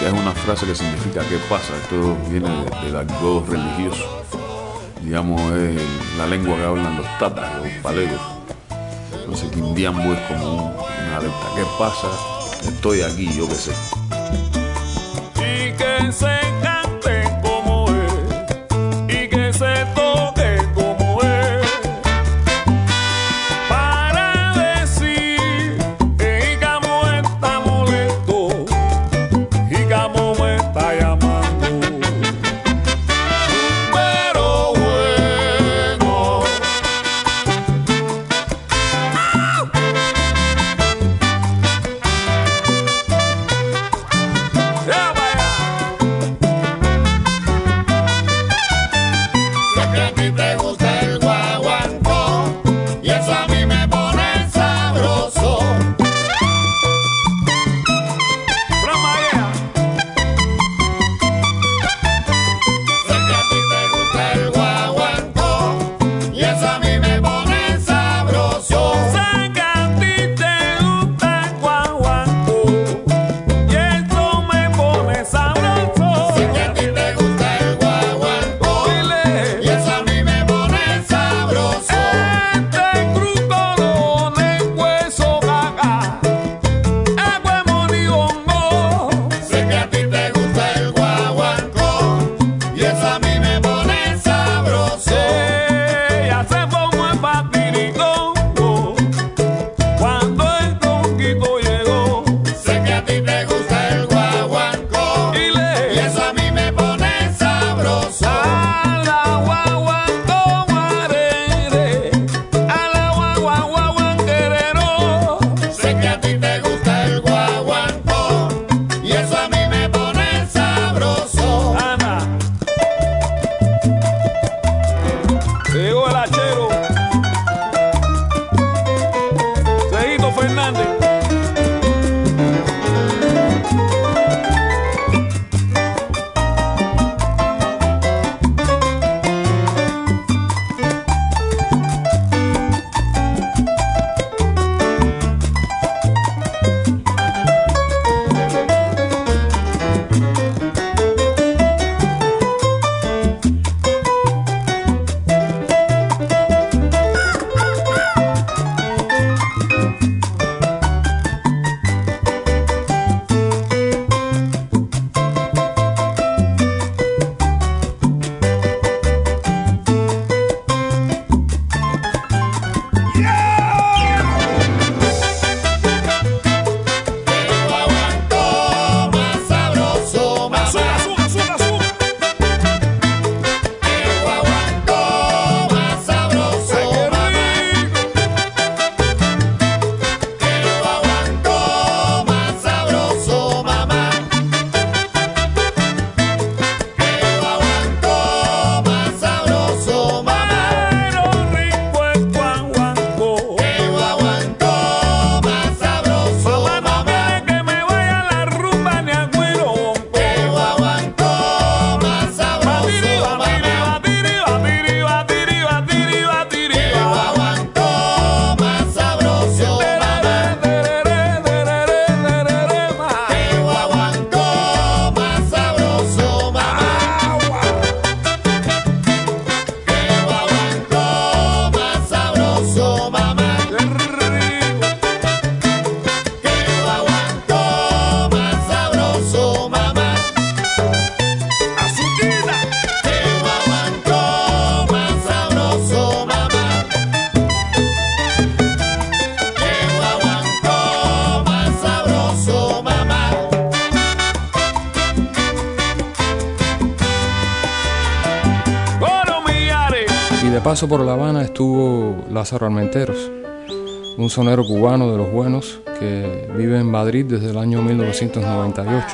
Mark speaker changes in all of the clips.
Speaker 1: Ya es una frase que significa qué pasa. Esto viene de- del argot religioso. Digamos, es la lengua que hablan los tatas, los palegos. Entonces, Quindiambo es como un- una alerta. ¿Qué pasa? Estoy aquí, yo qué sé.
Speaker 2: que
Speaker 3: paso por La Habana estuvo Lázaro Armenteros, un sonero cubano de los buenos que vive en Madrid desde el año 1998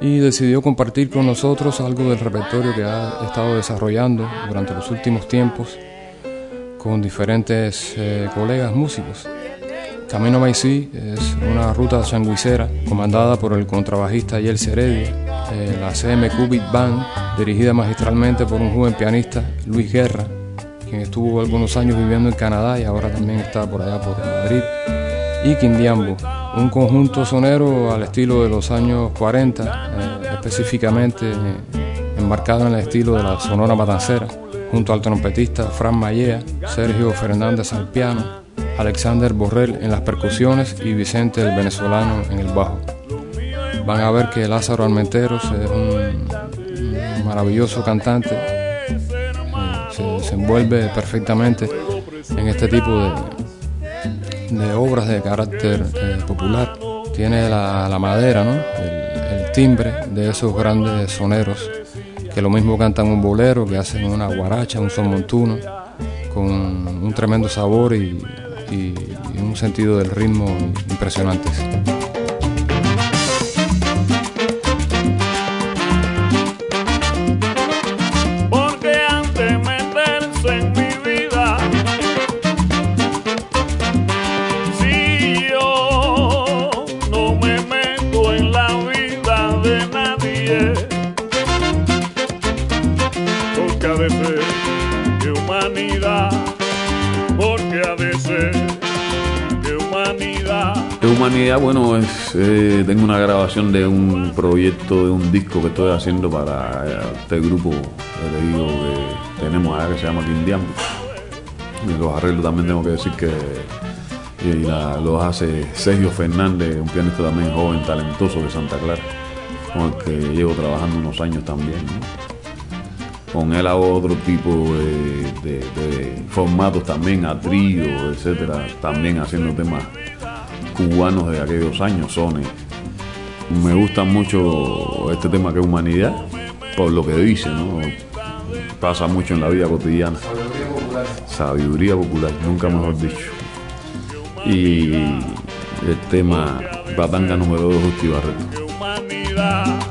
Speaker 3: y decidió compartir con nosotros algo del repertorio que ha estado desarrollando durante los últimos tiempos con diferentes eh, colegas músicos. Camino Maicí es una ruta changuicera comandada por el contrabajista Yel Heredia, eh, la CMQ Beat Band, dirigida magistralmente por un joven pianista, Luis Guerra, quien estuvo algunos años viviendo en Canadá y ahora también está por allá por Madrid, y Quindiambo, un conjunto sonero al estilo de los años 40, eh, específicamente enmarcado en el estilo de la Sonora Matancera junto al trompetista Fran Mayea, Sergio Fernández al piano, Alexander Borrell en las percusiones y Vicente el venezolano en el bajo. Van a ver que Lázaro Almenteros es un, maravilloso cantante, se desenvuelve perfectamente en este tipo de, obras de carácter eh, popular. Tiene la, madera, el timbre de esos grandes soneros que lo mismo cantan un bolero, que hacen una guaracha, un son montuno, con un tremendo sabor y, y un sentido del ritmo impresionantes.
Speaker 1: Humanidad, bueno, eh, tengo una grabación de un proyecto, de un disco que estoy haciendo para eh, este grupo que que tenemos allá que se llama Quindiambo. Los arreglos también tengo que decir que los hace Sergio Fernández, un pianista también joven, talentoso de Santa Clara, con el que llevo trabajando unos años también. Con él hago otro tipo de, de formatos también, a trío, etcétera, también haciendo temas cubanos de aquellos años, son. Me gusta mucho este tema que es humanidad, por lo que dice, ¿no? Pasa mucho en la vida cotidiana. Sabiduría popular. Sabiduría popular, nunca mejor dicho. Y el tema Batanga número 2 Justi Barreto.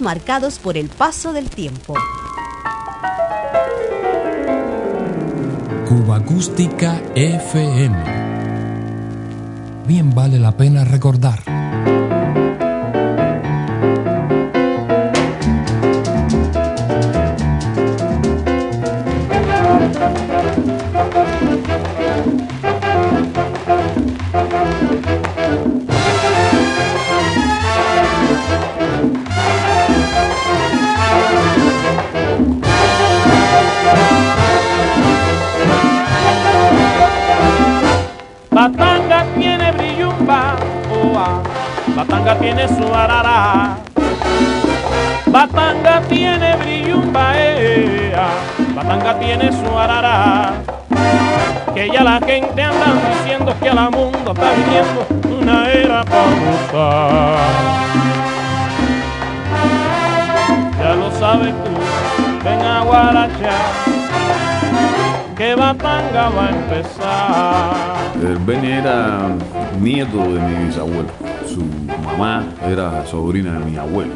Speaker 4: Marcados por el paso del tiempo.
Speaker 2: Cuba Acústica FM. Bien vale la pena recordar.
Speaker 5: Batanga tiene brillo paea, Batanga tiene su arara. Que ya la gente anda diciendo que a la mundo está viniendo una era para Ya lo sabes tú, ven a Guarachá, que Batanga va a empezar.
Speaker 1: El Beni era nieto de mi bisabuelo. Su mamá era sobrina de mi abuelo.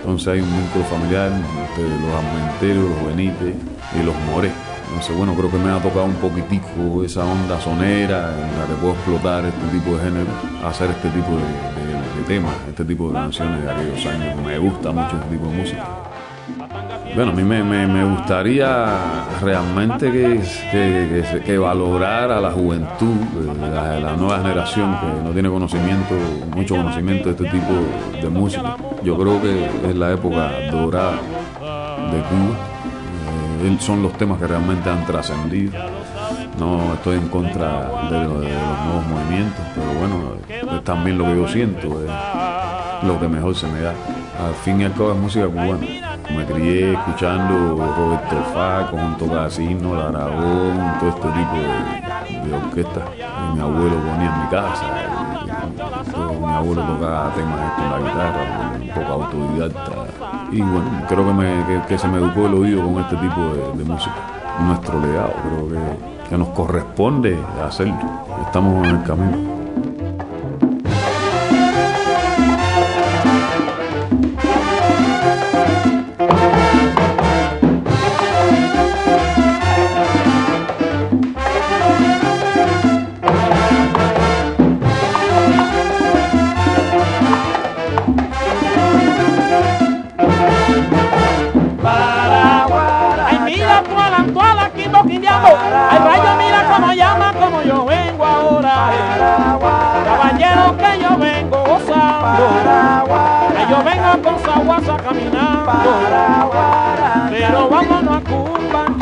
Speaker 1: Entonces hay un vínculo familiar entre los Armenteros, los Benítez y los Moré. Entonces, bueno, creo que me ha tocado un poquitico esa onda sonera en la que puedo explotar este tipo de género, hacer este tipo de temas, este tipo de canciones de aquellos años. Me gusta mucho este tipo de música. Bueno, a mí me, me- me gustaría realmente que, que, que valorara la juventud, eh, la, la nueva generación que no tiene conocimiento, mucho conocimiento de este tipo de música. Yo creo que es la época dorada de Cuba. Eh, son los temas que realmente han trascendido. No estoy en contra de los nuevos movimientos, pero bueno, es también lo que yo siento, es lo que mejor se me da. Al fin y al cabo es música cubana. Me crié escuchando Roberto Fá, Conjunto Casino, La Aragón, todo este tipo de, de orquestas que mi abuelo ponía en mi casa. Mi abuelo tocaba temas en la guitarra, un poco autodidacta. Y bueno, creo que se me educó el oído con este tipo de, de música. Nuestro legado, creo que, que nos corresponde hacerlo. Estamos en el camino.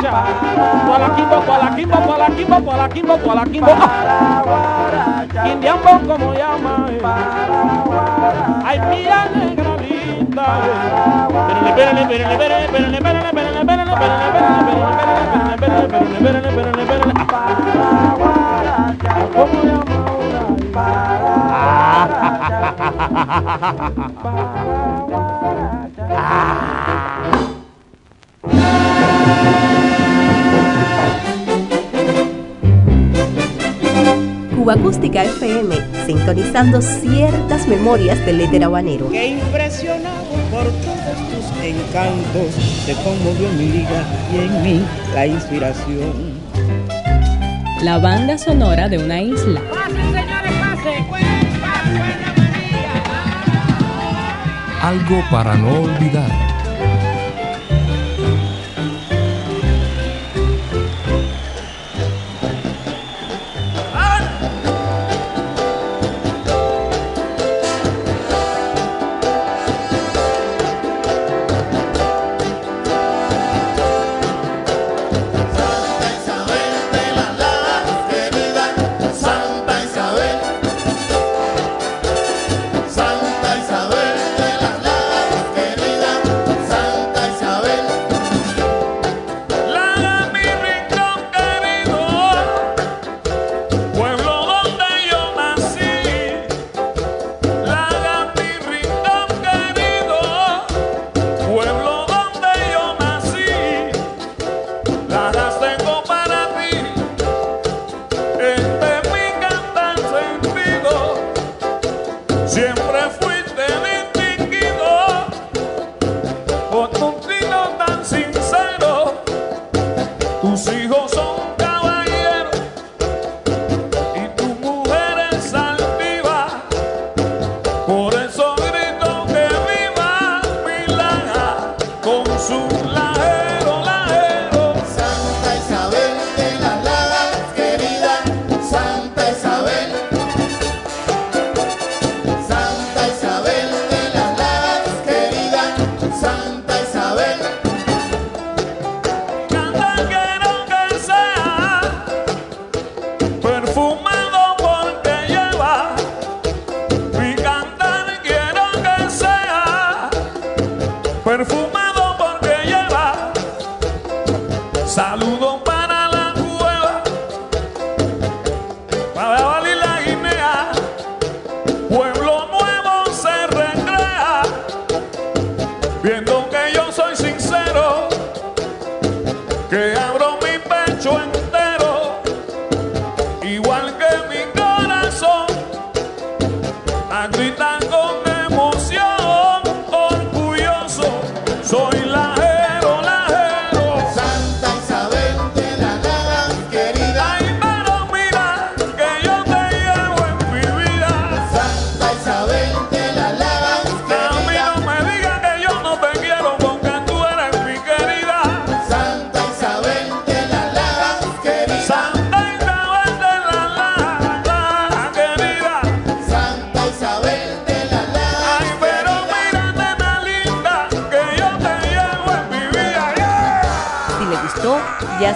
Speaker 5: Cumbancha. Tuala, quimbo, tuala, quimbo, tuala, quimbo, tuala, quimbo, tuala, quimbo. Quimbiambo, como llama. eh. Ay, mira, negra linda. eh. Espérale, espérale, espérale, espérale, espérale, espérale, espérale, espérale, espérale, espérale, espérale, espérale, espérale, espérale, espérale, espérale. Ah.
Speaker 4: Acústica FM, sintonizando ciertas memorias del éter habanero.
Speaker 6: que impresionado por todos tus encantos se conmovió mi liga y en mí la inspiración.
Speaker 7: La banda sonora de una isla.
Speaker 2: Algo para no olvidar.